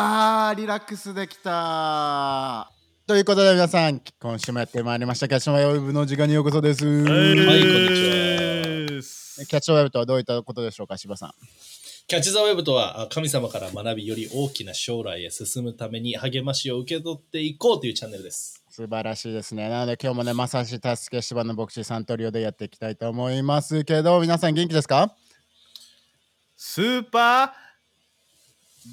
あー、リラックスできたということで皆さん、今週もやってまいりました、キャッチョンウェブの時間にようこそです。はい、こんにちは。キャッチョンウェブとはどういったことでしょうか、柴さん。キャッチ・ザ・ウェブとは、あ神様から学びより大きな将来へ進むために励ましを受け取っていこうというチャンネルです。素晴らしいですね。なので今日もね、まさし助け柴の牧師サントリオでやっていきたいと思いますけど、皆さん元気ですか？スーパー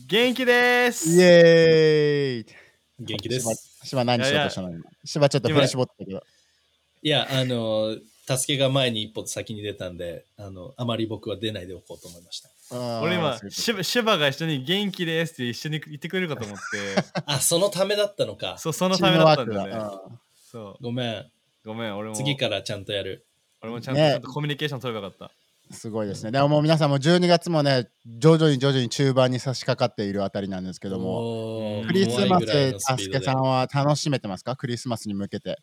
元気ですイエーイ元気です。柴柴何しようとしたの？今。柴ちょっと振り絞ったけど。いや、あの、助けが前に一歩先に出たんで、あの、あまり僕は出ないでおこうと思いました。俺今バが一緒に元気ですって一緒に言ってくれるかと思って あ、そのためだったのか。そうそのためだったんだねそうごめん。ごめん俺も次からちゃんとやる。俺もちゃんと,、コミュニケーション取ればよかっうんすごいですね。でももう皆さんも12月もね、徐々に徐々に中盤に差し掛かっているあたりなんですけども、クリスマス、スピードでたすけさんは楽しめてますか？クリスマスに向けて。た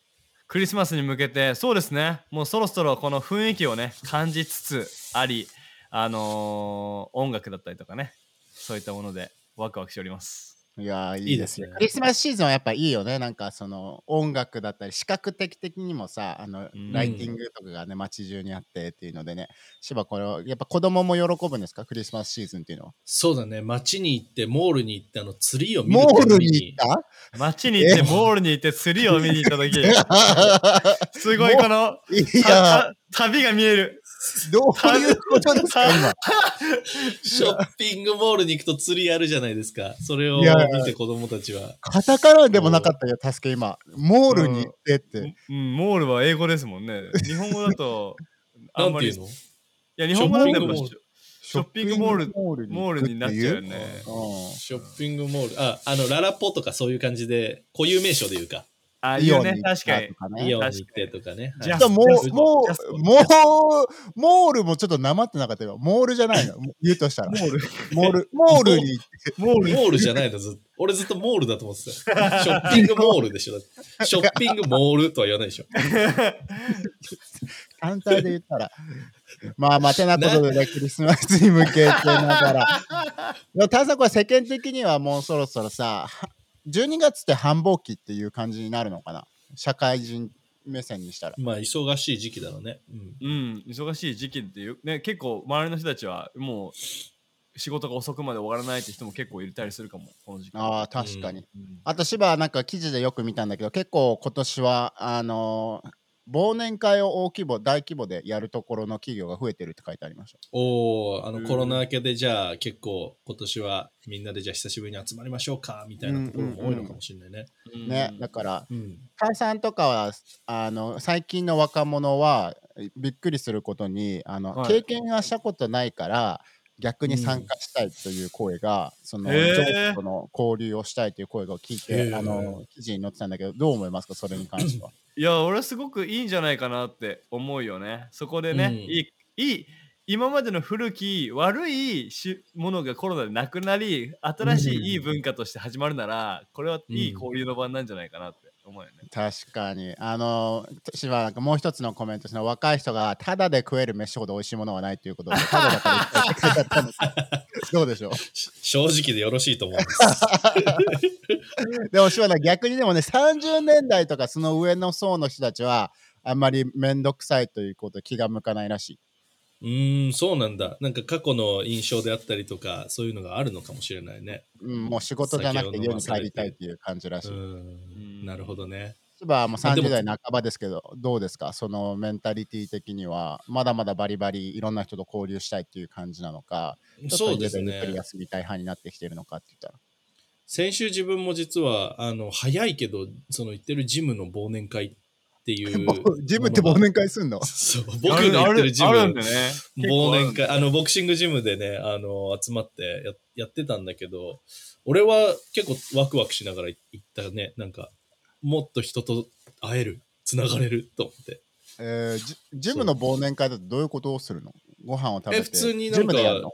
クリスマスに向けて。そうですね。もうそろそろこの雰囲気をね感じつつありあのー音楽だったりとかねそういったものでワクワクしておりますいやーいいいいですすね。クリスマスシーズンはやっぱいいよね。なんかその音楽だったり視覚的的にもさ、あのん。ライティングとかがね、街中にあってっていうのでね、しばこれをやっぱ子供も喜ぶんですか？クリスマスシーズンっていうのは。そうだね。街に行って、モールに行って、あの、ツリーを見るモールために行った？街に行ってモールに行って釣りを見に行った時。すごいこのいたや。た旅が見える。ー、どういうことですか今？ショッピングモールに行くと釣りあるじゃないですか。それを見て子供たちは。カタカナでもなかったよ、助け今。モールに行ってって。うん、モールは英語ですもんね。日本語だと、あまり。なんんていうの？いや、日本語だとショッピングモールショッピングモールモールモールになっちゃうよねうんショッピングモール。あ、あの、ララポとかそういう感じで、固有名称で言うか。あ、いいよね、確かにたと。かねイオンに行ってとかね。じゃあちょっともう、もう、もう、モールもちょっとなまってなかったよ。モールじゃないの。言うとしたら。モール。モール、モールに行って。モール。モールじゃないのずっと。俺ずっとモールだと思ってたよ。ショッピングモールでしょ。ショッピングモールとは言わないでしょ。単体で言ったら。まあまあ、てなことでね、クリスマスに向けてながら。でも、炭酸これ世間的にはもうそろそろさ、は12月って繁忙期っていう感じになるのかな？社会人目線にしたら。まあ、忙しい時期だろうね。うん。うん、忙しい時期っていう、ね、結構周りの人たちはもう仕事が遅くまで終わらないって人も結構いたりするかも、この時期。ああ、確かに。うんあと、芝はなんか記事でよく見たんだけど、結構今年は、あのー忘年会を大規模、大規模でやるところの企業が増えてるって書いてありました。おおあのうんコロナ明けでじゃあ結構今年はみんなでじゃあ久しぶりに集まりましょうかみたいなところも多いのかもしれないね。うんね、だから、うん。母さんとかはあの最近の若者はびっくりすることにあの、はい経験がしたことないから逆に参加したいという声が、そのへー。との交流をしたいという声を聞いて、へー。あの記事に載ってたんだけどどう思いますか？それに関しては。いや、俺はすごくいいんじゃないかなって思うよね。そこでね、うん。いい、いい、今までの古き悪いしものがコロナでなくなり、新しうん。いいい文化として始まるなら、これはいいうん。交流の場なんじゃないかなって思うよね。確かにあの私はなんかもう一つのコメントですね若い人がただで食える飯ほど美味しいものはないということでただだから言ってくれたんです どうでしょう？し正直でよろしいと思うんです。でも、柴田、逆にでもね、30年代とかその上の層の人たちは、あんまり面倒くさいということ気が向かないらしい。うーん、そうなんだ。なんか過去の印象であったりとか、そういうのがあるのかもしれないね。うん、もう仕事じゃなくて家に帰りたいっていう感じらしい。ううんん、なるほどね。柴はもう30あでも代半ばですけど、どうですか？そのメンタリティ的には、まだまだバリバリいろんな人と交流したいっていう感じなのか、そうです家でゆっくりね。休みたい派になってきてるのかって言ったら。先週自分も実は、あの、早いけど、その行ってるジムの忘年会ってい う。ジムって忘年会すんの？そう、僕の行ってるジム。あるね。忘年会、あの、ボクシングジムでね、あの、集まってややってたんだけど、俺は結構ワクワクしながら行ったね。なんか、もっと人と会える、つながれると思って。えージジムの忘年会だとどういうことをするの？ご飯を食べて。え普通になんかジムでやるの？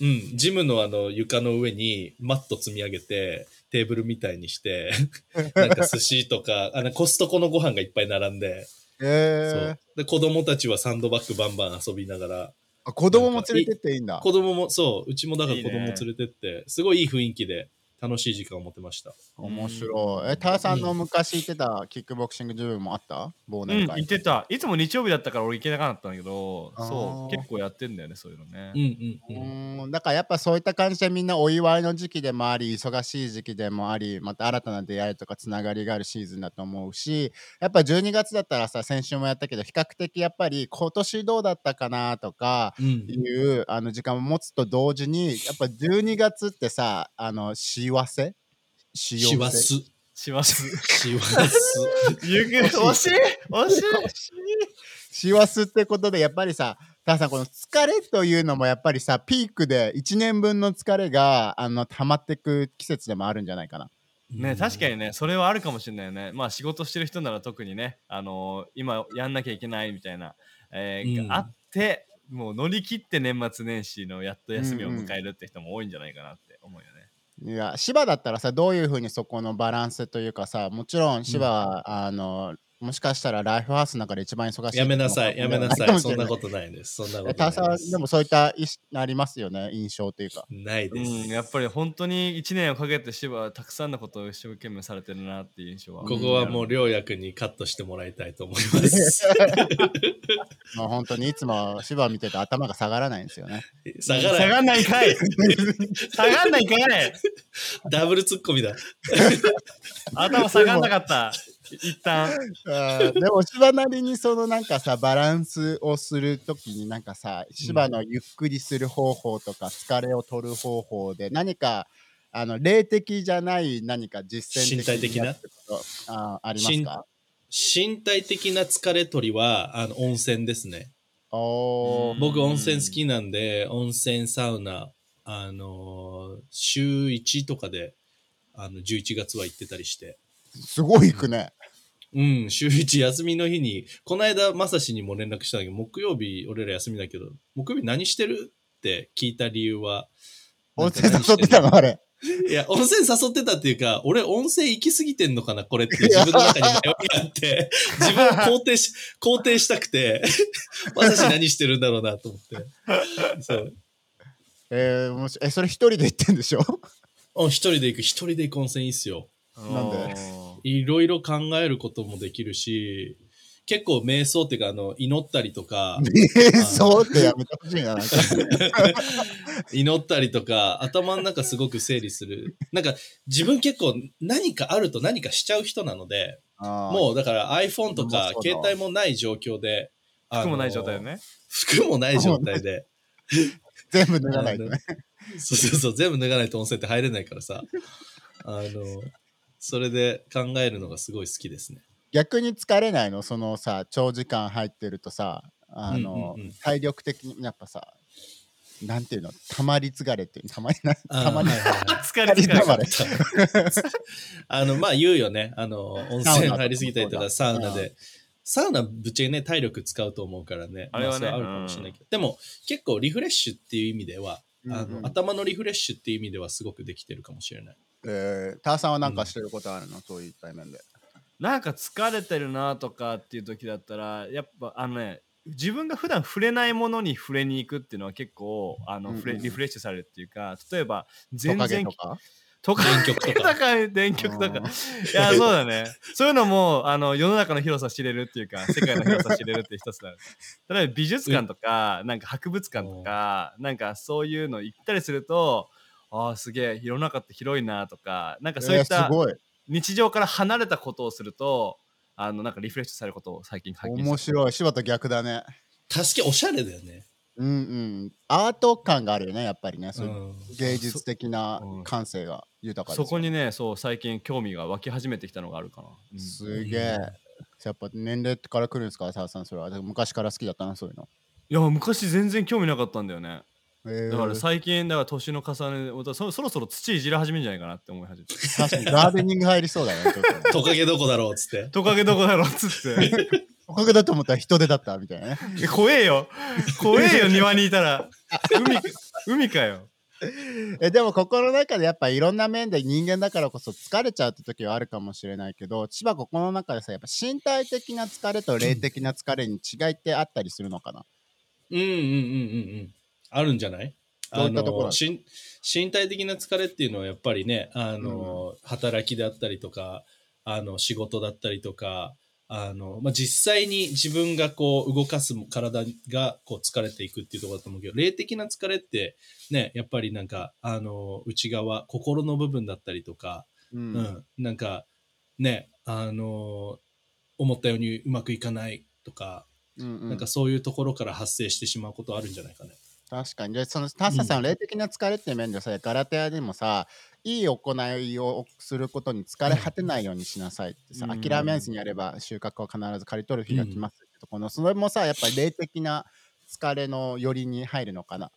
うん、ジムのあの床の上にマット積み上げて、テーブルみたいにして、なんか寿司とか、あのコストコのご飯がいっぱい並んで、えー。そう。で、子供たちはサンドバッグバンバン遊びながら、あ子供も連れてっていいんだ。子供も、そう、うちもだから子供連れてって、すごいいい雰囲気で楽しい時間を持てました。面白い。え、ターさんの昔行ってたキックボクシングジムもあった？忘うん、年会。行ってた。いつも日曜日だったから俺行けなかったんだけど、そう、結構やってんだよね、そういうのね。うんうんううん。だからやっぱそういった感じでみんなお祝いの時期でもあり忙しい時期でもありまた新たな出会いとかつながりがあるシーズンだと思うしやっぱ12月だったらさ先週もやったけど比較的やっぱり今年どうだったかなとかうんいうあの時間を持つと同時にやっぱ12月ってさあの幸せ？幸しわす。します。しわす。ゆく惜しい惜しい師走ってことでやっぱりさたださんこの疲れというのもやっぱりさピークで1年分の疲れがあの溜まってく季節でもあるんじゃないかな。ね、確かにね、それはあるかもしれないよね。まあ仕事してる人なら特にね、あのー今やんなきゃいけないみたいな、えーうんがあって、もう乗り切って年末年始のやっと休みを迎えるって人も多いんじゃないかなって思うよね。いや芝だったらさどういうふうにそこのバランスというかさもちろん芝は、あのもしかしたらライフハウスの中で一番忙しいやめなさい、やめなさい。そんなとことないです。そんなことないです。んでもそういった意識ありますよね印象というかうないです。ん、やっぱり本当に1年をかけて芝はたくさんのことを一生懸命されてるなっていう印象は。ここはもう、りょうやくんにカットしてもらいたいと思います。もう本当にいつも芝を見てて頭が下がらないんですよね下がらない。下がんないかい下がんないかいダブルツッコミだ。頭下がんなかった。一旦。でも芝なりにそのなんかさバランスをするときになんかさ芝のゆっくりする方法とか疲れを取る方法で何かあの霊的じゃない何か実践身体的な？あーありますか？身体的な疲れ取りは、あの、温泉ですね。僕温泉好きなんで、温泉サウナ、あのー週1とかで、あの、11月は行ってたりして。すごい行くね。うん、週1休みの日に、この間、まさしにも連絡したんだけど、木曜日、俺ら休みだけど、木曜日何してるって聞いた理由は、温泉誘ってたの？あれ。いや、温泉誘ってたっていうか、俺温泉行き過ぎてんのかな、これって自分の中に迷いがあって、自分を肯定し、肯定したくて、まさし何してるんだろうなと思って。そう。えー、もしえそれ一人で行ってんでしょ？あ一人で行く、一人で行く温泉いいっすよ。なんで？いろいろ考えることもできるし、結構瞑想っていうか、あの、祈ったりとか、瞑想ってやめてほしいな。祈ったりとか、頭の中すごく整理する。なんか、自分結構何かあると何かしちゃう人なので、もうだから iPhone とか携帯もない状況で、服もない状態よ。ね。服もない状態で、全部脱がないとね。そうそうそう、全部脱がないと温泉って入れないからさ、あの、それで考えるのがすごい好きですね。逆に疲れないの？そのさ、長時間入ってるとさ、あの、うんうんうん体力的にやっぱさ、なんていうの、たまり疲れっていう、たまりな、たまり疲れ疲れたまれ。あの、まあ言うよね。あの、温泉入りすぎたりとか、ササウナで。サウナぶっちゃけね、体力使うと思うからね。あれはねまそあるかもしれないけど。でも、結構リフレッシュっていう意味では、あのうんうん頭のリフレッシュっていう意味ではすごくできてるかもしれない。えー、ターさんはなんかしてることあるの、そういった面で。なんか疲れてるなとかっていう時だったらやっぱあのね自分が普段触れないものに触れに行くっていうのは結構あの、うんリフレッシュされるっていうか例えばト全然カゲとか？トカ電極とか。とか電極とか。うんいやそうだね。そういうのもあの世の中の広さ知れるっていうか世界の広さ知れるっていう一つだ例えば美術館とかなんか博物館とかなんかそういうの行ったりするとああすげえ世の中って広いなとかなんかそういえーった。日常から離れたことをするとあのなんかリフレッシュされることを最近発見した面白い。柴と逆だね。助けおしゃれだよね。うんうん。アート感があるよね、やっぱりね。そういううん芸術的なうん感性が豊かですよそこにねそう最近興味が湧き始めてきたのがあるかな、うんすげえ。やっぱ年齢から来るんですか、澤さん、それは。昔から好きだったな、そういうの。いや昔全然興味なかったんだよねえーだから最近だから年の重ねでそそろそろ土いじら始めるんじゃないかなって思い始めて確かにガーデニング入りそうだね。トカゲどこだろうっつって。トカゲどこだろうっつっておかげだと思ったら人手だったみたいなね。え怖えよ怖えよ庭にいたら海か海かよえでもここの中でやっぱいろんな面で人間だからこそ疲れちゃうって時はあるかもしれないけど千葉ここの中でさやっぱ身体的な疲れと霊的な疲れに違いってあったりするのかな？うんうんうんうんうん。あるんじゃない？どういったところ。あの身体的な疲れっていうのはやっぱりね、あの、働きだったりとか、あの、仕事だったりとか、あの、まあ、実際に自分がこう動かす体がこう疲れていくっていうところだと思うけど、霊的な疲れってね、やっぱりなんか、あの、内側、心の部分だったりとか、ううんん、なんか、ね、あの、思ったようにうまくいかないとか、うんうん。なんかそういうところから発生してしまうことあるんじゃないかね。確かに。で、そのタッサさん、霊的な疲れっていう面でさ、ガラテヤでもさ、いい行いをすることに疲れ果てないようにしなさいってさ、うん諦めずにやれば収穫は必ず刈り取る日が来ますってとこの、それもさ、やっぱり霊的な疲れの寄りに入るのかな。うん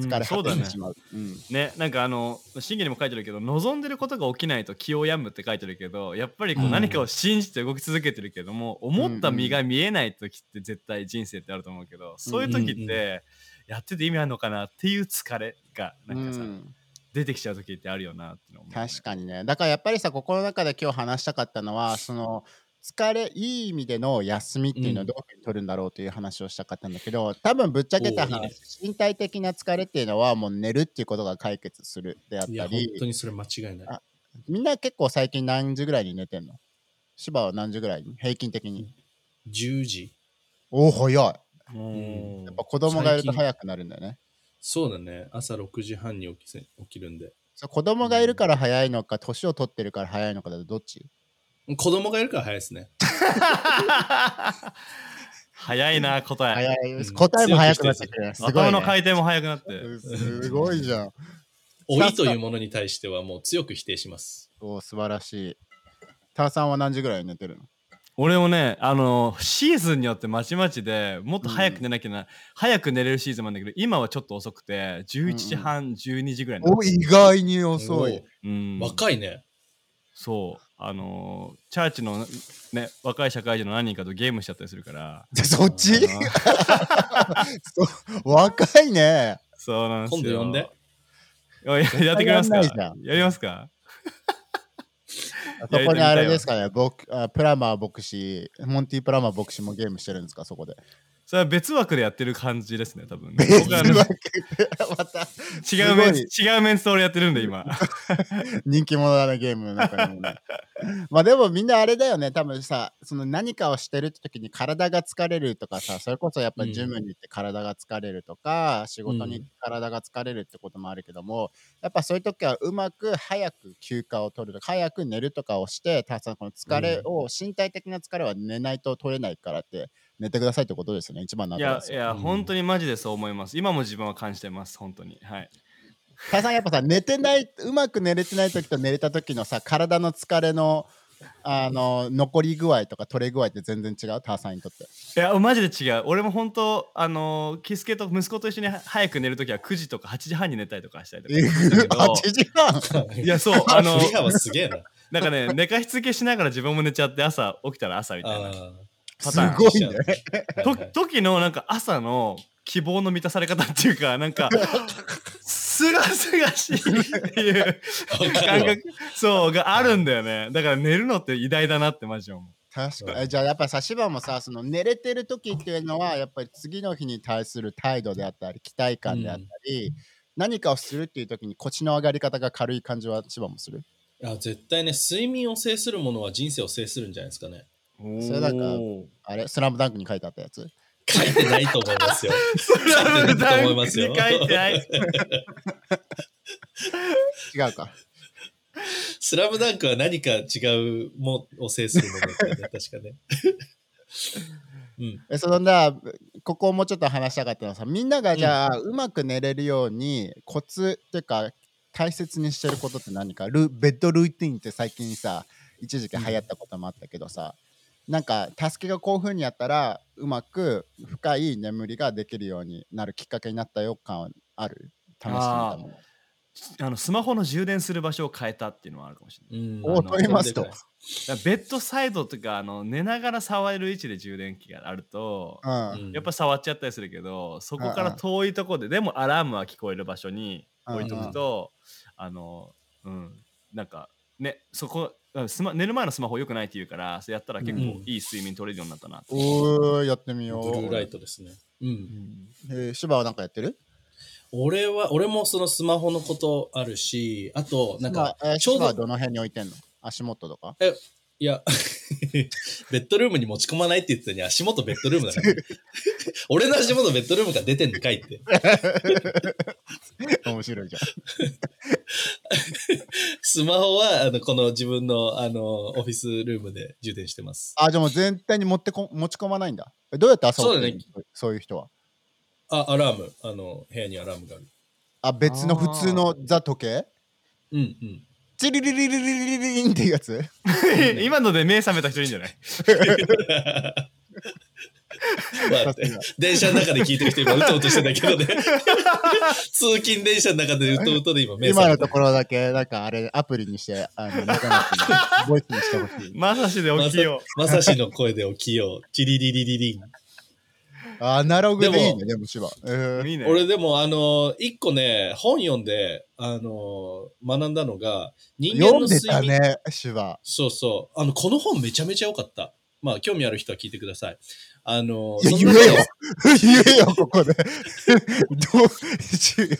疲れそうだね果ててしまう。うん。ねなんかあの信玄にも書いてるけど望んでることが起きないと気を病むって書いてるけどやっぱりこううん。何かを信じて動き続けてるけども、思った身が見えない時って絶対人生ってあると思うけどそういう時うんうん。ってやってて意味あるのかなっていう疲れがなんかさ、うん出てきちゃう時ってあるよなっての思うね確かにね。だからやっぱりさ、ここの中で今日話したかったのは、その疲れ、いい意味での休みっていうのをうんどういうふうに取るんだろうという話をしたかったんだけど、多分ぶっちゃけた話、ね身体的な疲れっていうのはもう寝るっていうことが解決するであっいや、た本当り、にそれ間違いない。あみんな結構最近何時ぐらいに寝てんの？芝は何時ぐらいに？平均的に。10時おお、早い。やうんっぱ子供がいると早くなるんだよね。そうだね。朝6時半に起きせ起きるんで。そう子供がいるから早いのか、年を取ってるから早いのかだとどっち？子供がいるから早いですね。早いな答え早いうん答えも早くなってくる。すごい、ね。頭の回転も速くなってすごいじゃん。老いというものに対してはもう強く否定します。お素晴らしい。ターさんは何時ぐらいに寝てるの？俺もねあのシーズンによってまちまちでもっと早く寝なきゃな、早く寝れるシーズンもあるんだけど今はちょっと遅くて11時半、12時ぐらいになお意外に遅い。うん。お若いね。そう。あのーチャーチのね若い社会人の何人かとゲームしちゃったりするから。そっち？若いね。そうなんですよ。今度呼んで。いややってくれますか？やりますか？そこにあれですかね、僕あプラマー牧師、モンティ・プラマー牧師もゲームしてるんですか、そこで。それは別枠でやってる感じですね多分。ねまた違うメンすツ違うメンツと俺やってるんで今。人気者だね、ゲームの中にもね。まあでもみんなあれだよね、多分さ、その何かをしてるって時に体が疲れるとかさ、それこそやっぱりジムに行って体が疲れるとか、仕事に体が疲れるってこともあるけども、やっぱそういう時はうまく早く休暇を取るとか、早く寝るとかをして、たくさんこの疲れを、身体的な疲れは寝ないと取れないからって、寝てくださいってことですよね、一番のアいやいや、うん。本当にマジでそう思います。今も自分は感じてます本当に。はい。タイさんやっぱさ寝てないうまく寝れてない時と寝れた時のさ体の疲れのあの残り具合とか取れ具合って全然違う？ターさんにとって。いやマジで違う。俺も本当あのーキスケと息子と一緒には早く寝るときは9時とか8時半に寝たりとかしたりとかえするんだけど。8時半？いやそうあの すげえな。なんかね寝かしつけしながら自分も寝ちゃって朝起きたら朝みたいな。あパターンすごいね。あ。と時のなんか朝の希望の満たされ方っていうかなんかすがすがしいっていう感覚そうがあるんだよね。だから寝るのって偉大だなってマジで思う。確かに。えじゃあやっぱさ芝もさその寝れてる時っていうのはやっぱり次の日に対する態度であったり期待感であったり、何かをするっていう時に腰の上がり方が軽い感じは芝もする？いや絶対ね、睡眠を制するものは人生を制するんじゃないですかね。それなんかあれ？スラムダンクに書いてあったやつ？書いてないと思いますよ。スラムダンクに書いてない。違うか。スラムダンクは何か違うもを制するものだったよね、確かね。うん。えそのだここをもうちょっと話したかったのはさみんながじゃあ、うまく寝れるようにコツっていうか大切にしてることって何か？ルベッドルーティンって最近さ一時期流行ったこともあったけどさ、なんか助けがこういう風にやったらうまく深い眠りができるようになるきっかけになったよ感ある？試してみたもの。あのスマホの充電する場所を変えたっていうのはあるかもしれない。うん。おと言いますと。ベッドサイドとかあの寝ながら触れる位置で充電器があると、うん、うん。やっぱ触っちゃったりするけどそこから遠いところででもアラームは聞こえる場所に置いとくと、あのうん。なんかねそこうんスマ寝る前のスマホ良くないって言うからそれやったら結構うんいい睡眠取れるようになったなと、おーやってみようブルーライトですね。うん。うんえー、芝はなんかやってる？俺は、俺もそのスマホのことあるし、あと、なんか、まあ、えー、ちょうど、どの辺に置いてんの？足元とか？いや、ベッドルームに持ち込まないって言ってたのに足元ベッドルームだから。俺の足元ベッドルームから出てんのかいって。面白いじゃん。スマホは、あの、この自分の、あの、オフィスルームで充電してます。あ、じゃあもう全体に持ってこ持ち込まないんだ。どうやって遊ぶ？そうだね。そういう人は？あ、アラーム。あの、部屋にアラームがある。あ、別の普通のザ時計？うんうん。チリリリリリリリンっていうやつ今ので目覚めた人いいんじゃない まあ、電車の中で聞いてる人今うとうとしてたけどね。通勤電車の中でうとうとで今目今。のところだけ、なんかあれ、アプリにして、あの、中松にボイスにしてほしい。まさしで起きよまさしの声で起きよう。チリリリリリン。アナログでいいでね、でも。俺でもあの、一個ね、本読んで、あの、学んだのが、人間の読んで睡眠。たね、芝。そうそう。あの、この本めちゃめちゃ良かった。まあ、興味ある人は聞いてください。あの、いや、言えよ 言えよ、ここで。どう、違う。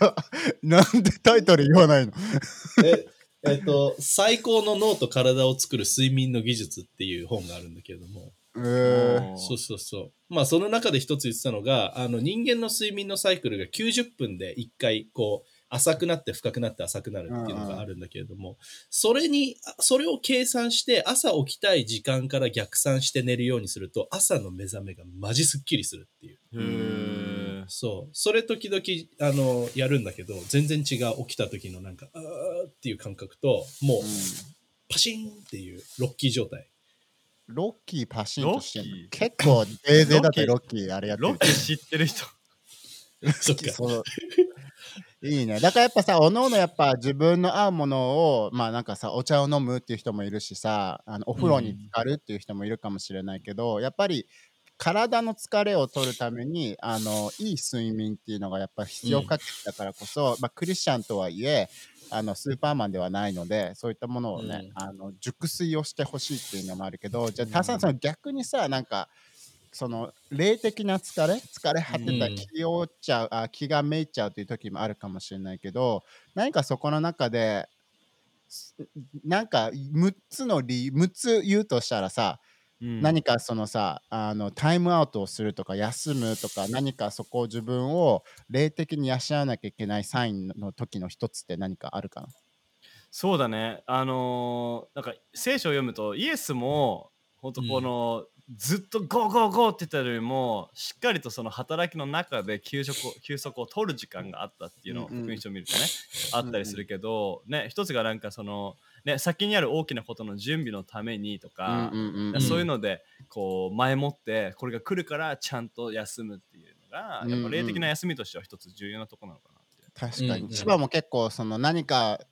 なんでタイトル言わないの？ええっと、最高の脳と体を作る睡眠の技術っていう本があるんだけれども、えー、そうそうそう。まあ、その中で一つ言ってたのが、あの、人間の睡眠のサイクルが90分で一回、こう、浅くなって深くなって浅くなるっていうのがあるんだけれども、それに、それを計算して朝起きたい時間から逆算して寝るようにすると、朝の目覚めがマジスッキリするっていう。へーそう。それ時々、あの、やるんだけど、全然違う起きた時のなんか、あーっていう感覚と、もう、パシーンっていうロッキー状態。ロッキーパシンとしてんの？ロッキー結構、デーゼだってロロッキーあれやってるロッキー知ってる人。そっか。いいね。だからやっぱさ、おのおのやっぱ自分の合うものを、まあなんかさ、お茶を飲むっていう人もいるしさ、あのお風呂に浸かるっていう人もいるかもしれないけど、やっぱり体の疲れを取るために、あの、いい睡眠っていうのがやっぱ必要不可欠だからこそ、まあクリスチャンとはいえ、あのスーパーマンではないのでそういったものをね、うん。あの熟睡をしてほしいっていうのもあるけどじゃあタさんその逆にさなんかその霊的な疲れ疲れ果てたうん。気をちゃう、あ気がめいっちゃうという時もあるかもしれないけど何かそこの中ですなんか6つの理由6つ言うとしたらさ、うん。何かそのさあのタイムアウトをするとか休むとか何かそこを自分を霊的に養わなきゃいけないサインの時の一つって何かあるかな？そうだね。あのーなんか聖書を読むとイエスも本当この、ずっとゴーゴーゴーって言ったよりもしっかりとその働きの中で休息を 休息を取る時間があったっていうのをうんうん福音書を見るとね、あったりするけど、ね一つがなんかそのね先にある大きなことの準備のためにとか、うんうんうんん。そういうのでこう前もってこれが来るからちゃんと休むっていうのが、うんうんやっぱ霊的な休みとしては一つ重要なところなのかなって。確かに、うんうん。千葉も結構その何かい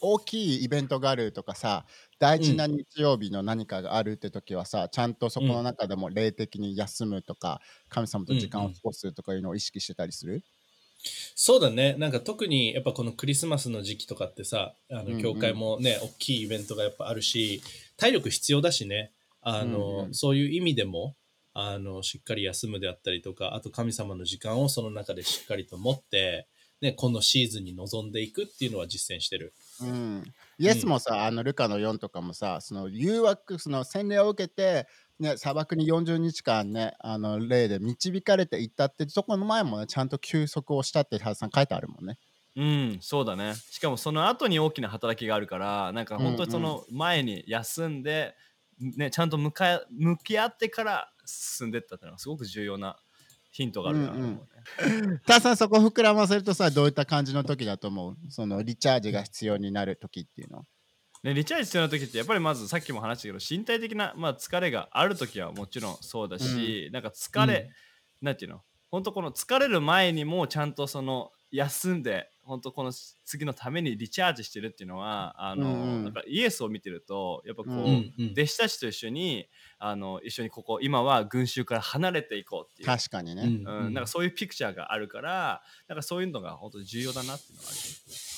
大きいイベントがあるとかさ大事な日曜日の何かがあるって時はさ、ちゃんとそこの中でも霊的に休むとか神様と時間を過ごすとかいうのを意識してたりする、そうだね。なんか特にやっぱこのクリスマスの時期とかってさ、あうんうん。の教会もね、大きいイベントがやっぱあるし、体力必要だしね、あの、うんうん。そういう意味でも、あの、しっかり休むであったりとか、あと神様の時間をその中でしっかりと持って、ね、このシーズンに臨んでいくっていうのは実践してる。うん、イエスもさ、あのルカの4とかもさその誘惑その洗礼を受けて、ね、砂漠に40日間ねあの霊で導かれていったってそこの前もねちゃんと休息をしたってハさん書いてあるもんね。うん、そうだね。しかもその後に大きな働きがあるから、なんか本当にそうんの前に休んで、ね、ちゃんと向かい向き合ってから進んでったっていうのはすごく重要なヒントがあるなと思うね。ターさんそこ膨らませるとさどういった感じの時だと思うそのリチャージが必要になる時っていうのは。ね、リチャージ必要な時ってやっぱりまずさっきも話したけど身体的な、まあ、疲れがある時はもちろんそうだし、なんか疲れ、なんていうの？本当この疲れる前にもちゃんとその休んで本当この次のためにリチャージしてるっていうのはあの、うんうん。なんかイエスを見てるとやっぱこう、うんうん。うん弟子たちと一緒にあの一緒にここ今は群衆から離れていこうっていう、確かにね。うん。なんかそういうピクチャーがあるからなんかそういうのが本当に重要だなっていうのがある。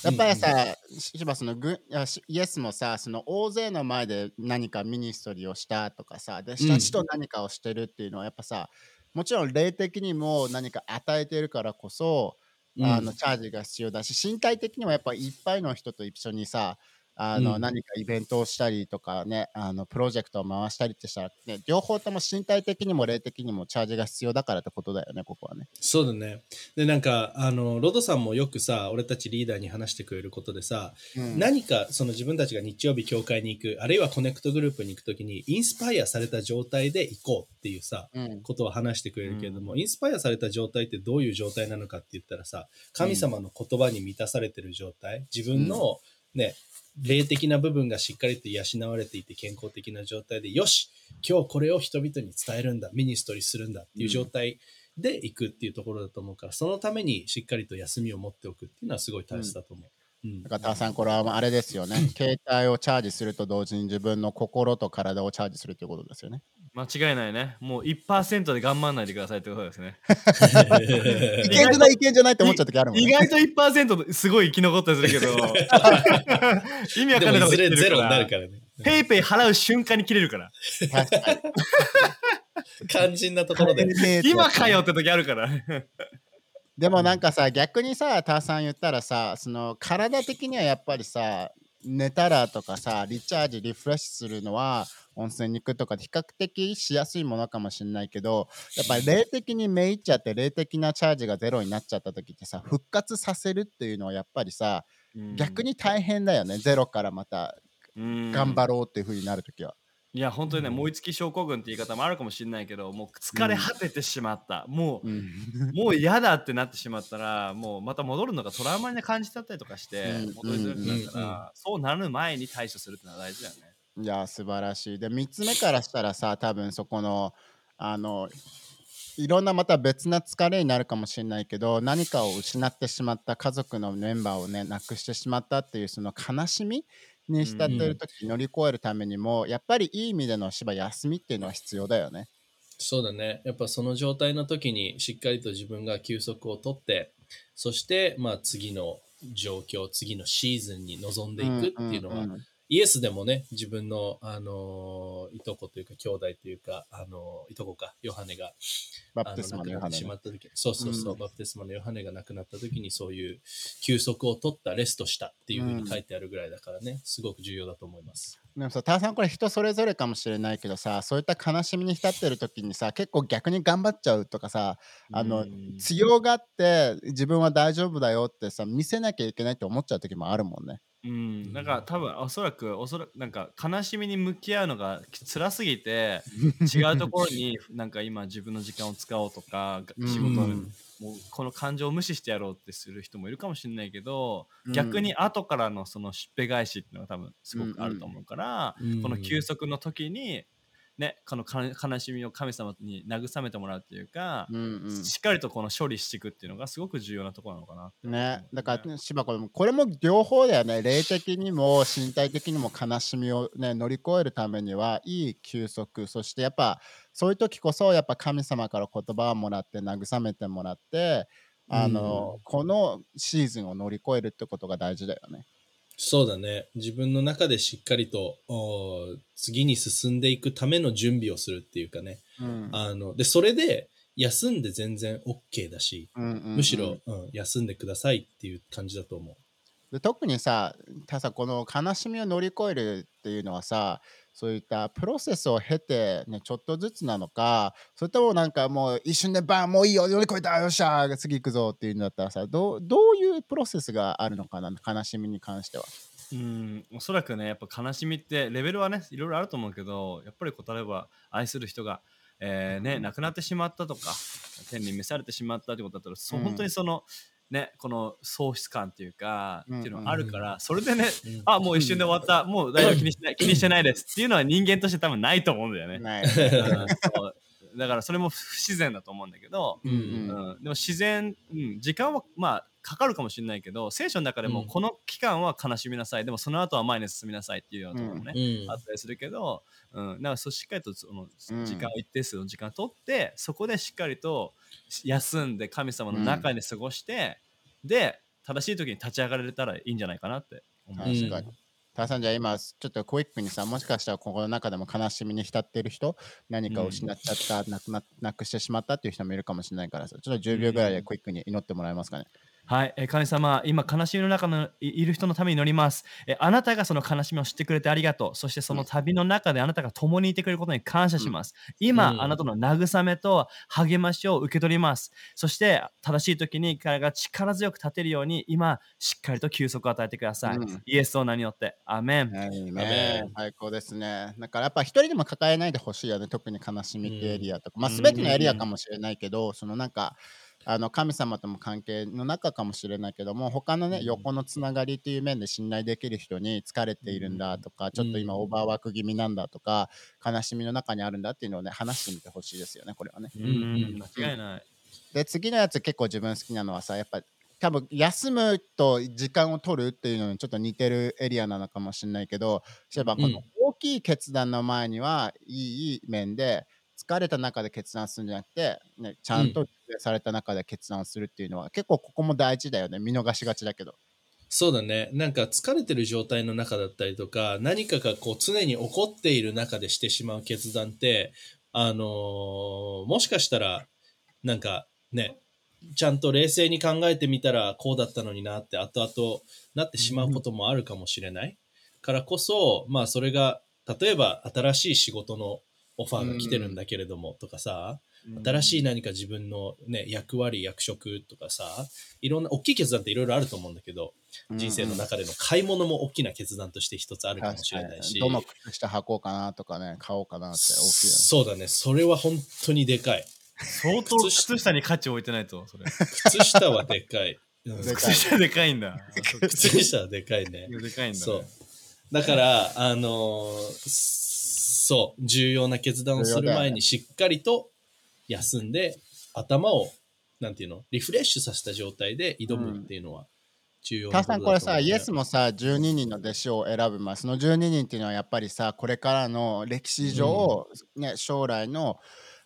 やっぱりさ、しばそのぐあしイエスもさ、その大勢の前で何かミニストリーをしたとかさ、弟子たちと何かをしてるっていうのは、やっぱさ、もちろん霊的にも何か与えてるからこそ、あのチャージが必要だし身体的にもやっぱいっぱいの人と一緒にさあの、うん。何かイベントをしたりとかねあのプロジェクトを回したりってしたら、ね、両方とも身体的にも霊的にもチャージが必要だからってことだよねここはね。そうだね。で、なんか、あの、ロドさんもよくさ、俺たちリーダーに話してくれることでさ、うん。何かその自分たちが日曜日教会に行く、あるいはコネクトグループに行くときに、インスパイアされた状態で行こうっていうさ、うん。ことを話してくれるけれども、インスパイアされた状態ってどういう状態なのかって言ったらさ、神様の言葉に満たされてる状態、自分のね、霊的な部分がしっかりと養われていて健康的な状態で、よし、今日これを人々に伝えるんだ、ミニストリーするんだっていう状態で行くっていうところだと思うから、そのためにしっかりと休みを持っておくっていうのはすごい大切だと思う。うんだから、ターさん、これはあれですよね。携帯をチャージすると同時に自分の心と体をチャージするということですよね。間違いないね。もう1%で頑張んないでくださいってことですね。いけんじゃない、いけんじゃないって思っちゃう時あるもんね。意外と1%すごい生き残ったりするけど、意味わかんないとこゼロになるからね。ペイペイ払う瞬間に切れるから。肝心なところで。今かよって時あるから。でもなんかさ、逆にさ、ターさん言ったらさ、その体的にはやっぱりさ、寝たらとかさ、リチャージ、リフレッシュするのは、温泉に行くとか比較的しやすいものかもしれないけど、やっぱり霊的にめいっちゃって、霊的なチャージがゼロになっちゃった時ってさ、復活させるっていうのはやっぱりさ、逆に大変だよね、ゼロからまた頑頑張ろうっていう風になる時は。いや本当にね、燃え尽き症候群って言い方もあるかもしれないけどもう疲れ果ててしまった、もう、うん。もう嫌だってなってしまったらもうまた戻るのがトラウマに感じちゃったりとかして、うん。戻りづらくなるから、そうなる前に対処するってのは大事だよね。いや素晴らしい。で3つ目からしたらさ多分そこのあのいろんなまた別な疲れになるかもしれないけど何かを失ってしまった家族のメンバーをね亡くしてしまったっていうその悲しみに浸ってる時に乗り越えるためにも、やっぱりいい意味での芝休みっていうのは必要だよね。そうだね。やっぱその状態の時にしっかりと自分が休息をとって、そしてまあ次の状況、次のシーズンに臨んでいくっていうのは、んんんイエスでもね、自分の、あのーいとこというか、兄弟というか、あのーいとこか、ヨハネが、バプテスマあの亡くなってしのヨハネねまった時そうそうそう、うん。バプテスマのヨハネが亡くなった時に、そういう休息を取った、レストしたっていうふうに書いてあるぐらいだからね、すごく重要だと思います。でもさ、ターさんこれ人それぞれかもしれないけどさ、そういった悲しみに浸ってる時にさ、結構逆に頑張っちゃうとかさ、あのうん。強がって自分は大丈夫だよってさ、見せなきゃいけないって思っちゃう時もあるもんね。うん、なんか多分おそらくおそらくなんか悲しみに向き合うのが辛すぎて違うところに なんか今自分の時間を使おうとかうん。仕事をうんもうこの感情を無視してやろうってする人もいるかもしれないけど、うん。逆に後からのそのしっぺ返しっていうのが多分すごくあると思うから、うん。この休息の時にねこのか悲しみを神様に慰めてもらうっていうか、うんしっかりとこの処理していくっていうのがすごく重要なところなのかなってうん。思うね、だから、芝子これも両方だよね。霊的にも身体的にも悲しみを、ね、乗り越えるためにはいい休息、そしてやっぱそういう時こそやっぱ神様から言葉をもらって慰めてもらって、あの、このシーズンを乗り越えるってことが大事だよね。そうだね。自分の中でしっかりと次に進んでいくための準備をするっていうかね。うんあので、それで休んで全然 OK だし、うんうんうんむしろ、うん、休んでくださいっていう感じだと思で特にさたださこの悲しみを乗り越えるっていうのはさそういったプロセスを経て、ね、ちょっとずつなのかそれともなんかもう一瞬でバンもういいよ乗り越えたよっしゃ次行くぞっていうんだったらさどうどういうプロセスがあるのかな悲しみに関しては。うん、おそらくね、やっぱ悲しみって、レベルはね、いろいろあると思うけど、やっぱりこう、例えば、愛する人が、えーね、亡くなってしまったとか、天に召されてしまったってことだったら、そううん本当にその、ね、この喪失感っていうか、うんっていうのがあるから、それでね、あ、もう一瞬で終わった、もう大丈夫、気にしない、気にしてないです。っていうのは人間として多分ないと思うんだよね。ない。だからそれも不自然だと思うんだけど、ううん。んうん、でも自然、うん、時間はまあかかるかもしれないけど聖書の中でうん。もこの期間は悲しみなさい、でもその後は前に進みなさいっていうようなところもね、うん。あったりするけど、うん、だからそうしっかりとそのうん。時間を一定数の時間を取って、そこでしっかりと休んで神様の中に過ごして、で正しい時に立ち上がれたらいいんじゃないかなって思う、確かに。ターさんじゃあ今ちょっとクイックにさもしかしたらここの中でも悲しみに浸っている人何かを失っちゃった、なくななくしてしまったっていう人もいるかもしれないからさちょっと10秒ぐらいでクイックに祈ってもらえますかね。はい、えー神様、今、悲しみの中のいいる人のために祈ります、えーあなたがその悲しみを知ってくれてありがとう。そしてその旅の中であなたが共にいてくれることに感謝します。今、うんあなたの慰めと励ましを受け取ります。そして、正しい時に彼が力強く立てるように、今、しっかりと休息を与えてください。うんイエスの名によって。アーメン。最高ですね。だからやっぱ一人でも抱えないでほしいよね。特に悲しみってエリアとか。まあうん全てのエリアかもしれないけど、そのなんか、あの神様とも関係の中かもしれないけども他のね、うん。横のつながりっていう面で信頼できる人に疲れているんだとか、ちょっと今うんオーバーワーク気味なんだとか悲しみの中にあるんだっていうのをね話してみてほしいですよねこれはね。間違いない。で次のやつ結構自分好きなのはさやっぱ多分休むと時間を取るっていうのにちょっと似てるエリアなのかもしれないけどそういえばこの大きい決断の前にはいい面で疲れた中で決断するんじゃなくて、ね、ちゃんとされた中で決断をするっていうのは、結構ここも大事だよね見逃しがちだけど。そうだね。なんか疲れてる状態の中だったりとか、何かがこう常に起こっている中でしてしまう決断って、あのーもしかしたら、なんかね、ちゃんと冷静に考えてみたらこうだったのになって後々なってしまうこともあるかもしれない。からこそ、まあそれが、例えば新しい仕事のオファーが来てるんだけれどもとかさ、新しい何か自分のね、役割、役職とかさ、いろんな、大きい決断っていろいろあると思うんだけど、人生の中での買い物も大きな決断として一つあるかもしれないし。どの靴下履こうかなとかね買おうかなって大きいよね。そうだね。それは本当にでかい。相当靴下に価値を置いてないと、それ。靴下はでかい。靴下でかいんだ。靴下はでかいね。でかいんだ、ね。そう。だから、あのーそう、重要な決断をする前にしっかりと休んで、頭を、なんていうの、リフレッシュさせた状態で挑むっていうのは重要なことだと思う、さんこれさ、イエスもさ12人の弟子を選ぶまあその12人っていうのはやっぱりさこれからの歴史上、ね、将来の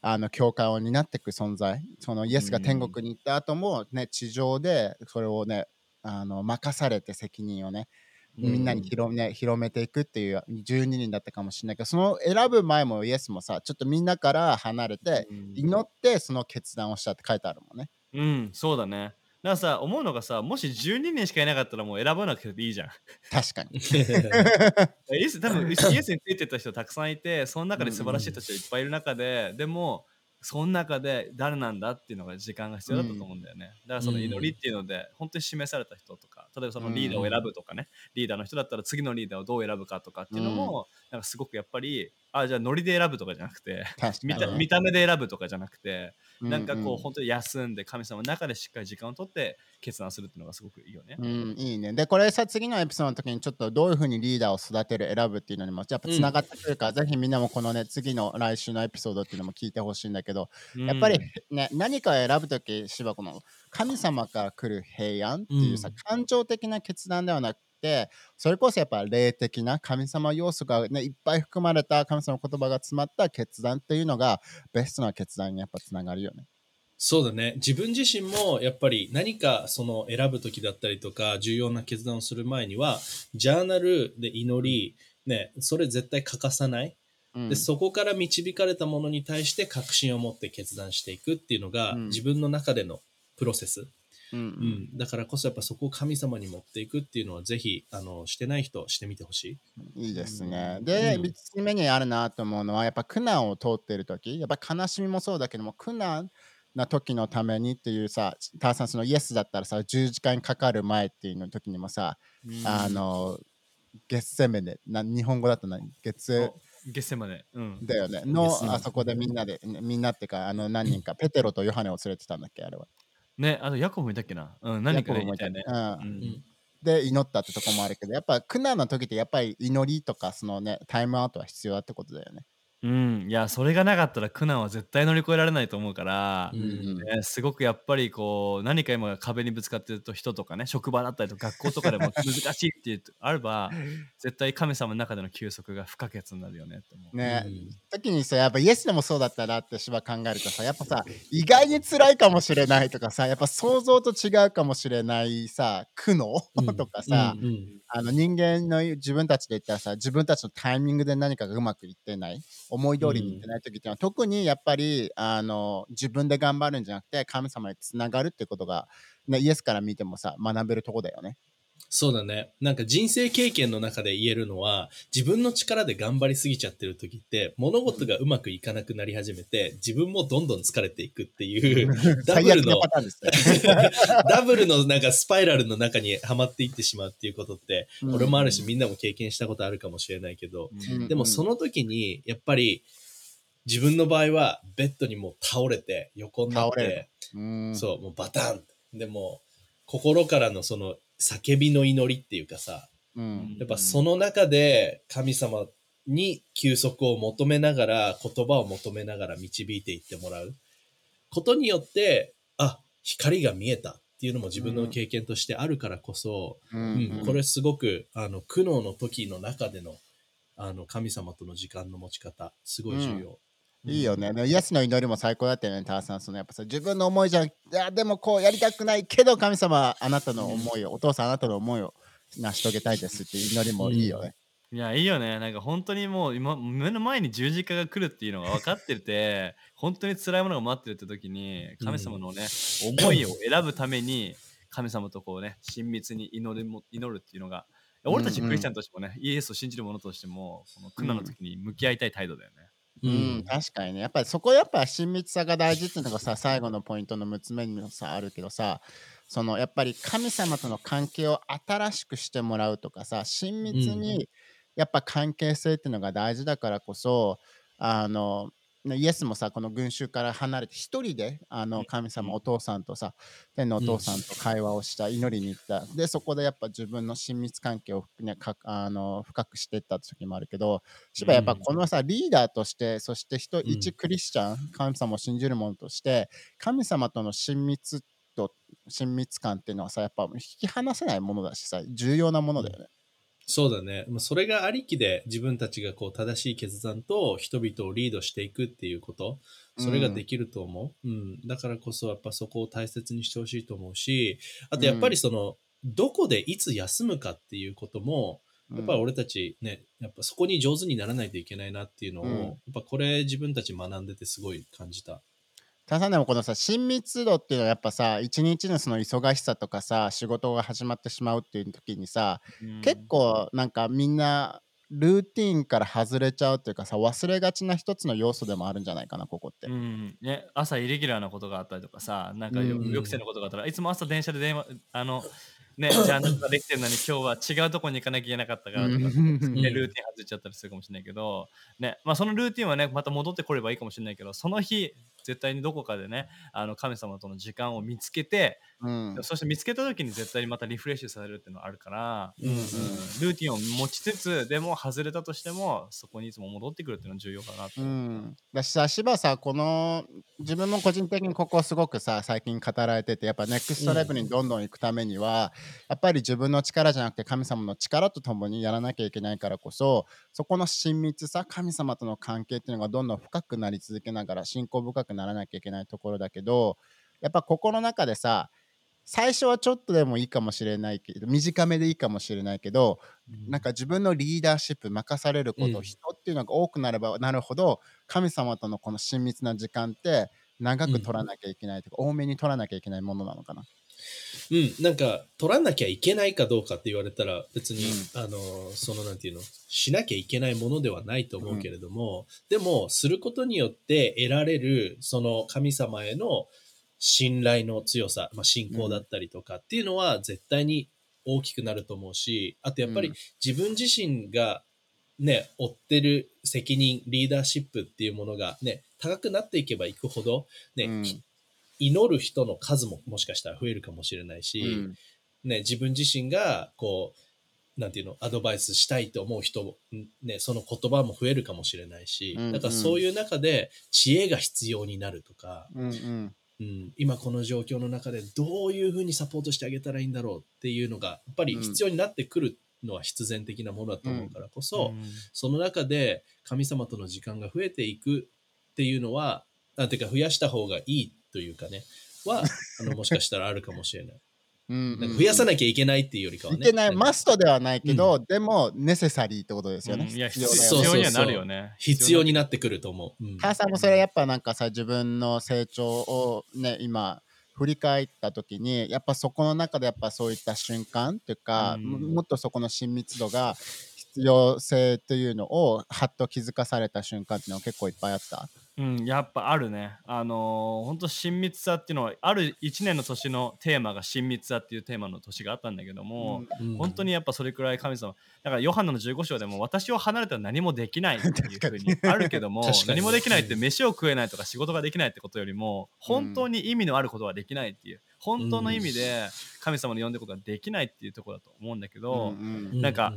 あの教会を担っていく存在。そのイエスが天国に行った後も、ね、地上でそれをねあの任されて責任をねみんなに広,、ね、広めていくっていう12人だったかもしれないけどその選ぶ前もイエスもさちょっとみんなから離れてうん祈ってその決断をしたって書いてあるもんね。うん、そうだね。だからさ、思うのがさ、もし12人しかいなかったらもう選ばなくていいじゃん。確かに。イエス、多分 イエスについてた人たくさんいて、その中で素晴らしい人いっぱいいる中で、でも、その中で誰なんだっていうのが時間が必要だったと思うんだよね。だからその祈りっていうので、本当に示された人とか、例えばそのリーダーを選ぶとかね、リーダーの人だったら次のリーダーをどう選ぶかとかっていうのも、なんかすごくやっぱり、あ、じゃあノリで選ぶとかじゃなくて、見た見た目で選ぶとかじゃなくて、なんかこう、うんうん本当に休んで神様の中でしっかり時間を取って決断するっていうのがすごくいいよね。うん、いいね。で、これさ、次のエピソードの時にちょっとどういうふうにリーダーを育てる、選ぶっていうのにもやっぱつながってくるから、ぜひみんなもこのね、次の来週のエピソードっていうのも聞いてほしいんだけど、やっぱりね、何かを選ぶ時、芝この神様から来る平安っていうさ、うん。感情的な決断ではなくて、それこそやっぱ霊的な神様要素が、ね、いっぱい含まれた神様の言葉が詰まった決断っていうのがベストな決断にやっぱつながるよね。そうだね。自分自身もやっぱり何かその選ぶ時だったりとか重要な決断をする前には、ジャーナルで祈り、ね、それ絶対欠かさない。うんで、そこから導かれたものに対して確信を持って決断していくっていうのが、うん自分の中でのプロセス。うんううんん。だからこそやっぱそこを神様に持っていくっていうのはぜひ、あの、してない人してみてほしい。いいですね。うんで、うん3つ目にあるなと思うのは、やっぱ苦難を通っている時やっぱ悲しみもそうだけども、苦難な時のためにっていうさ、ターさん、そのイエスだったらさ、10時間かかる前っていうの時にもさ、あの、ゲッセメネ、な日本語だと何？月ゲッセマネ。うん。だよね。のあそこでみんなで、ねみんなってか、あの何人か、ペテロとヨハネを連れてたんだっけ、あれは。ね、あとヤコブもいたっけな？うん、何かで言ったよね。うんうんで、祈ったってとこもあるけど、やっぱ苦難の時ってやっぱり祈りとか、そのね、タイムアウトは必要だってことだよね。うん、いや、それがなかったら苦難は絶対乗り越えられないと思うから、うんね、すごくやっぱりこう何か今壁にぶつかってると人とかね職場だったりとか学校とかでも難しいっていうあれば 絶対神様の中での休息が不可欠になるよねって思う。ね、うん。時にさやっぱイエスでもそうだったなって芝考えるとさやっぱさ意外に辛いかもしれないとかさやっぱ想像と違うかもしれないさ苦悩、うん。とかさ、うんうん。あの人間の自分たちで言ったらさ自分たちのタイミングで何かがうまくいってない思い通りにいってない時っていうのは、特にやっぱりあの自分で頑張るんじゃなくて神様につながるってことが、ね、イエスから見てもさ学べるとこだよね。そうだね。なんか人生経験の中で言えるのは、自分の力で頑張りすぎちゃってる時って、物事がうまくいかなくなり始めて、自分もどんどん疲れていくっていう、ダブルの。ダブルのなんかスパイラルの中にはまっていってしまうっていうことって、うん。俺もあるし、みんなも経験したことあるかもしれないけど、うん。でもその時に、やっぱり、自分の場合は、ベッドにもう倒れて、横になっ倒れて、うん。そう、もうバタンでも、心からのその叫びの祈りっていうかさ、うん。やっぱその中で神様に休息を求めながら、言葉を求めながら導いていってもらう。ことによって、あ、光が見えたっていうのも自分の経験としてあるからこそ、ううん。これすごくあの苦悩の時の中でのあの神様との時間の持ち方、すごい重要。いいよね。でイエスの祈りも最高だったよね、ターさん。そのやっぱさ、自分の思いじゃ、いや、でもこうやりたくないけど、神様はあなたの思いを、お父さんあなたの思いを成し遂げたいですって祈りもいいよね。いやいいよねなんか本当にもう今目の前に十字架が来るっていうのが分かってて本当に辛いものが待ってるって時に神様のね、思いを選ぶために神様とこうね親密に祈るも祈るっていうのが俺たちクリスチャンとしてもね、イエスを信じる者としてもこの苦難の時に向き合いたい態度だよね、うん、確かにね。やっぱりそこやっぱ親密さが大事っていうのがさ、最後のポイントの6つ目にもさ、あるけどさ、そのやっぱり神様との関係を新しくしてもらうとかさ、親密うにやっぱ関係性っていうのが大事だからこそ、あの、ねイエスもさ、この群衆から離れて一人であの神様、お父さんとさ、天のお父さんと会話をした、祈りに行った。で、そこでやっぱ自分の親密関係を、ね、かあの深くしていった時もあるけど、しばやっぱこのさ、リーダーとして、そして人、うん。一クリスチャン、神様を信じる者として、神様との親密と親密感っていうのはさ、やっぱ引き離せないものだしさ、重要なものだよね。そうだね。まあそれがありきで自分たちがこう正しい決断と人々をリードしていくっていうこと、それができると思う。うん。だからこそやっぱそこを大切にしてほしいと思うし、あとやっぱりその、どこでいつ休むかっていうことも、やっぱり俺たちね、やっぱそこに上手にならないといけないなっていうのを、うんやっぱこれ自分たち学んでてすごい感じた。ただでもこのさ親密度っていうのはやっぱさ一日のその忙しさとかさ仕事が始まってしまうっていう時にさ、うん。結構なんかみんなルーティンから外れちゃうっていうかさ忘れがちな一つの要素でもあるんじゃないかなここって。うんね、朝イレギュラーなことがあったりとかさ、なんかようん。予期せぬことがあったら、いつも朝電車で電話、あの、ね、ジャーナルができてるのに今日は違うとこに行かなきゃいけなかったからとか、うん。ねルーティン外れちゃったりするかもしれないけど、ね、まあそのルーティンはね、また戻ってこればいいかもしれないけど、その日、絶対にどこかでね、あの神様との時間を見つけて、うん。そして見つけた時に絶対にまたリフレッシュされるっていうのはあるから、うんうん。ルーティンを持ちつつ、でも外れたとしても、そこにいつも戻ってくるっていうのは重要かなと。う。ん、だしさ柴さこの自分も個人的にここすごくさ最近語られててやっぱネクストレベルにどんどん行くためには、やっぱり自分の力じゃなくて神様の力とともにやらなきゃいけないからこそそこの親密さ神様との関係っていうのがどんどん深くなり続けながら信仰深くならなきゃいけないところだけどやっぱここの中でさ最初はちょっとでもいいかもしれないけど短めでいいかもしれないけどなんか自分のリーダーシップ任されること、うん。人っていうのが多くなればなるほど神様とのこの親密な時間って長く取らなきゃいけないとか、多めに取らなきゃいけないものなのかな？うん、なんか、取らなきゃいけないかどうかって言われたら、別に、あの、その、なんていうの、しなきゃいけないものではないと思うけれども、でも、することによって得られる、その神様への信頼の強さ、まあ、信仰だったりとかっていうのは、絶対に大きくなると思うし、あとやっぱりうん。自分自身が、ね、負ってる責任、リーダーシップっていうものがね、高くなっていけばいくほど、ね、うん。き祈る人の数ももしかしたら増えるかもしれないし、うん。ね、自分自身が、こう、なんていうの、アドバイスしたいと思う人ね、その言葉も増えるかもしれないし、うんうん。だからそういう中で知恵が必要になるとか、うんうん。うん、今この状況の中でどういうふうにサポートしてあげたらいいんだろうっていうのが、やっぱり必要になってくるのは必然的なものだと思うからこそ、うんその中で神様との時間が増えていくっていうのは、なんていうか増やした方がいいというかね、は、あのもしかしたらあるかもしれない。うんなんか増やさなきゃいけないっていうよりかはね。いけない、マストではないけど、でも、ネセサリーってことですよね。うんいや、必必要ね要必要にはなるよね。必要にななってくると思う。うん母さんもそれやっぱなんかさ自分の成長をね今振り返った時にやっぱそこの中でやっぱそういった瞬間っていうか、うんももっとそこの親密度が必要性というのをはっと気づかされた瞬間っていうのは結構いっぱいあった？うん、やっぱあるね。あのー、本当親密さっていうのは、ある1年の年のテーマが親密さっていうテーマの年があったんだけども、うん。本当にやっぱそれくらい神様。だからヨハネの15章でも私を離れたら何もできないっていうふうにあるけども 何もできないって飯を食えないとか仕事ができないってことよりも本当に意味のあることはできないっていう本当の意味で神様の呼んでることができないっていうところだと思うんだけど、うんうなんか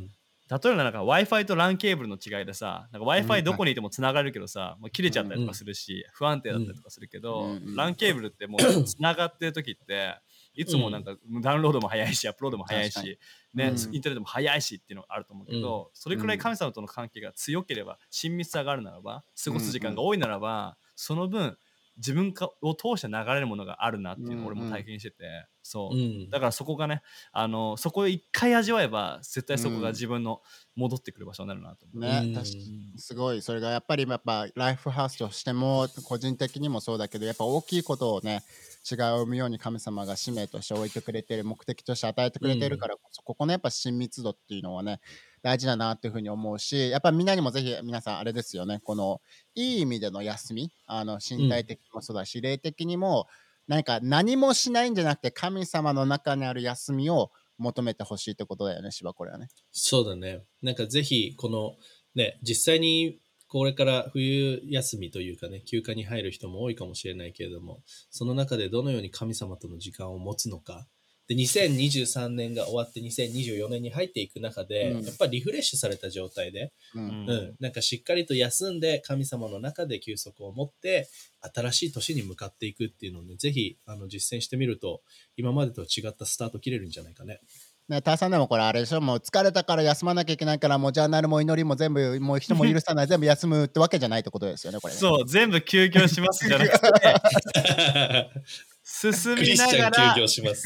例えばなんか Wi-Fi と LAN ケーブルの違いでさ、なんか Wi-Fi どこにいてもつながるけどさ、もう切れちゃったりとかするし、不安定だったりとかするけど、うん。LAN ケーブルってもうつながってる時って、いつもなんかダウンロードも早いし、アップロードも早いし、ね、うん。インターネットも早いしっていうのがあると思うけど、それくらい神様との関係が強ければ、親密さがあるならば、過ごす時間が多いならば、その分、自分かを通して流れるものがあるなっていうのを俺も体験してて、そう。う。ん。だからそこがね、あのそこを一回味わえば、絶対そこが自分の戻ってくる場所になるなと思う。ね、うん。確かに。すごい。それがやっぱりやっぱライフハウスとしても個人的にもそうだけどやっぱ大きいことをね違いを生むように神様が使命として置いてくれてる目的として与えてくれてるからこそ、ここのやっぱ親密度っていうのはね大事だなっていうふうに思うしやっぱみんなにもぜひ皆さんあれですよねこのいい意味での休みあの身体的にもそうだし、霊的にもなんか何もしないんじゃなくて神様の中にある休みを求めてほしいってことだよね芝これはね。そうだね。なんかぜひ、この、ね、実際にこれから冬休みというかね、休暇に入る人も多いかもしれないけれども、その中でどのように神様との時間を持つのか。で、2023年が終わって2024年に入っていく中で、うんやっぱりリフレッシュされた状態で、うんうんうん、なんかしっかりと休んで神様の中で休息を持って新しい年に向かっていくっていうのをねぜひあの実践してみると今までとは違ったスタート切れるんじゃないかね。ね、ターさんでもこれあれでしょもう疲れたから休まなきゃいけないからもうジャーナルも祈りも全部もう人も許さない 全部休むってわけじゃないってことですよねこれね。そう、全部休業しますじゃなくて、進みながら。休、業します。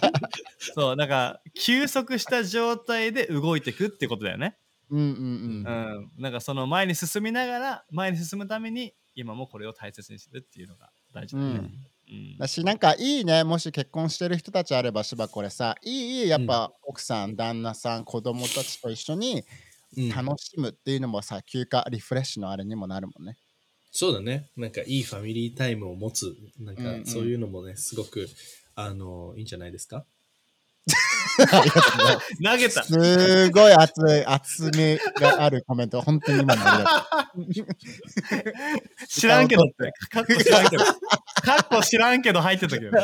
そう、なんか休息した状態で動いていくってことだよね。うんうんうん。うん、なんかその前に進みながら前に進むために今もこれを大切にするっていうのが大事だよね。うん。だしなんかいいね。もし結婚してる人たちあればしばこれさいいいいやっぱ奥さん旦那さん子供たちと一緒にうん。楽しむっていうのもさ休暇リフレッシュのあれにもなるもんね。そうだね。なんかいいファミリータイムを持つ、なんかうんうんそういうのもね、すごく、あの、いいんじゃないですか？投げたすごい熱い厚みがあるコメント本当に今のありがとう知らんけどって。かっこ知らんけど。かっこ知らんけど入ってたけどね。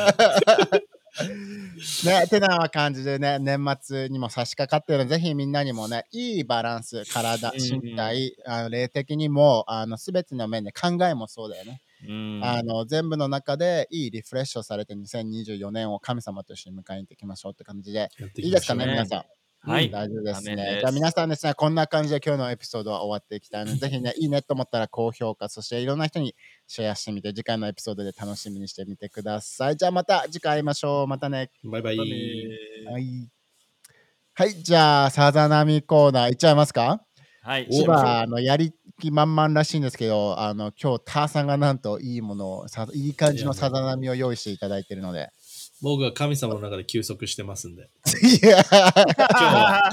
ね、てな感じでね、年末にも差し掛かってるので、ぜひみんなにもね、いいバランス、体、うん身体、あの霊的にも、あの、すべての面で考えもそうだよね。うんあの、全部の中でいいリフレッシュをされて、2024年を神様と一緒に迎えに行っていきましょうって感じで、やっていいですかね、ね皆さん。はい。大丈夫ですね。すじゃあ皆さんですね、こんな感じで今日のエピソードは終わっていきたいので、ぜひね、いいねと思ったら高評価、そしていろんな人にシェアしてみて、次回のエピソードで楽しみにしてみてください。じゃあまた次回会いましょう。またね。バイバイ。はい。はい、じゃあ、さざ波コーナーいっちゃいますか？はい。今、あの、やり気満々らしいんですけど、あの、今日、ターさんがなんといいものを、さいい感じのさざ波を用意していただいているので。僕は神様の中で休息してますんで。いや、今日は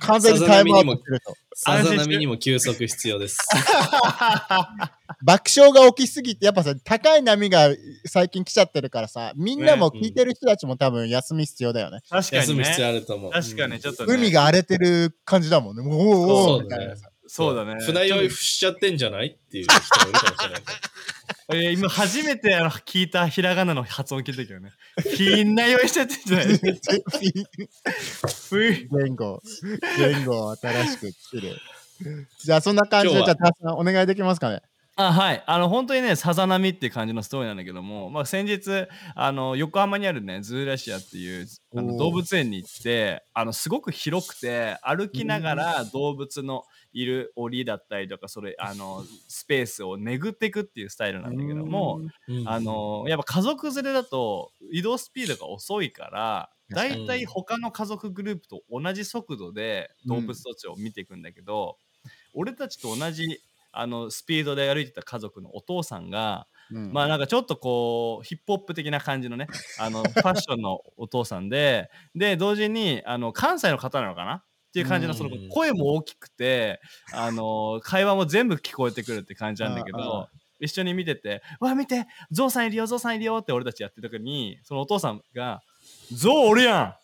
完全にタイムアウトすると。さざ波にも休息必要です。爆笑が起きすぎて、やっぱさ、高い波が最近来ちゃってるからさ、みんなも聞いてる人たちも多分休み必要だよね。確かに休む必要ね。あると思う。確かにちょっとね。海が荒れてる感じだもんね。もうおーおーみたいなさ。そうだね。船酔いしちゃってんじゃない？っていう人もいるかもしれない。えー今初めてあの聞いたひらがなの発音聞いたけどね。みんな用意しちゃってんじゃない？言語、言語を新しく作る。じゃあそんな感じで、じゃあさんお願いできますかね？あはいあの本当にねさざ波っていう感じのストーリーなんだけども、まあ、先日あの横浜にあるねズーラシアっていうあの動物園に行ってあのすごく広くて歩きながら動物のいる檻だったりとかそれあのスペースを巡っていくっていうスタイルなんだけども、うん。あのやっぱ家族連れだと移動スピードが遅いからだいたい他の家族グループと同じ速度で動物たちを見ていくんだけど、俺たちと同じあのスピードで歩いてた家族のお父さんが、うん。まあなんかちょっとこうヒップホップ的な感じのねあのファッションのお父さんでで同時にあの関西の方なのかなっていう感じのそのうん声も大きくてあの会話も全部聞こえてくるって感じなんだけど一緒に見てて「わ見てゾウさんいるよゾウさんいるよ」って俺たちやってる時にそのお父さんが「ゾウおるやん!」っ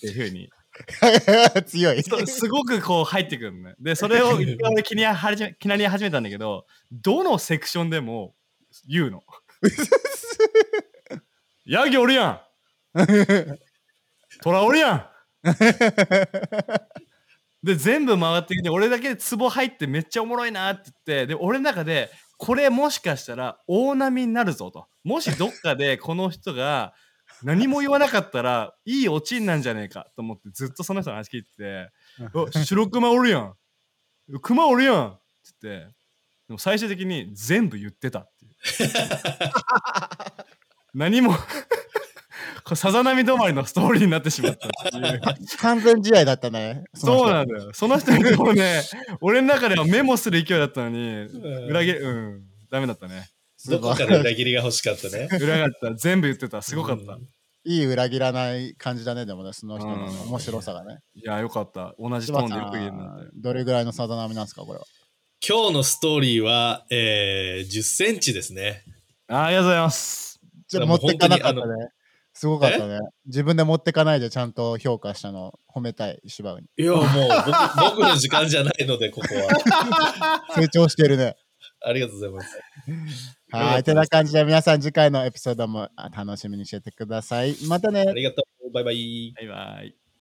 ていうふうに 強い。そすごくこう入ってくるのね。で、それを気に始め気になり始めたんだけど、どのセクションでも言うの。ヤギおるやん トラおるやん で、全部回ってきて、俺だけでツボ入ってめっちゃおもろいなって言って、で、俺の中で、これもしかしたら大波になるぞと。もしどっかで この人が何も言わなかったらいいオチになんじゃねえかと思ってずっとその人の話聞いてて「あ白熊おるやん。熊おるやん」って言ってでも最終的に全部言ってたっていう。何もこれさざ波止まりのストーリーになってしまったっていう。完全試合だったね。そうのなんだよ。その人にもね俺の中ではメモする勢いだったのに裏切りうん。ダメだったね。人どこから裏切りが欲しかったね。裏がった。全部言ってた。すごかった、うん。いい裏切らない感じだね、でもね、その人のうん。面白さがね。いやよかった。同じトーンでよく言えるどれぐらいのさざ波なんですか、これは？今日のストーリーは、えー、10センチですね。あありがとうございます。ちょっと持ってかなかったね。すごかったね。自分で持ってかないでちゃんと評価したの褒めたい、石場に。いや、もう僕僕の時間じゃないので、ここは。成長してるね。ありがとうございます。はい。てな感じで皆さん次回のエピソードもあ楽しみにしててください。またねあ。りがとう。バイバイ。バイバイ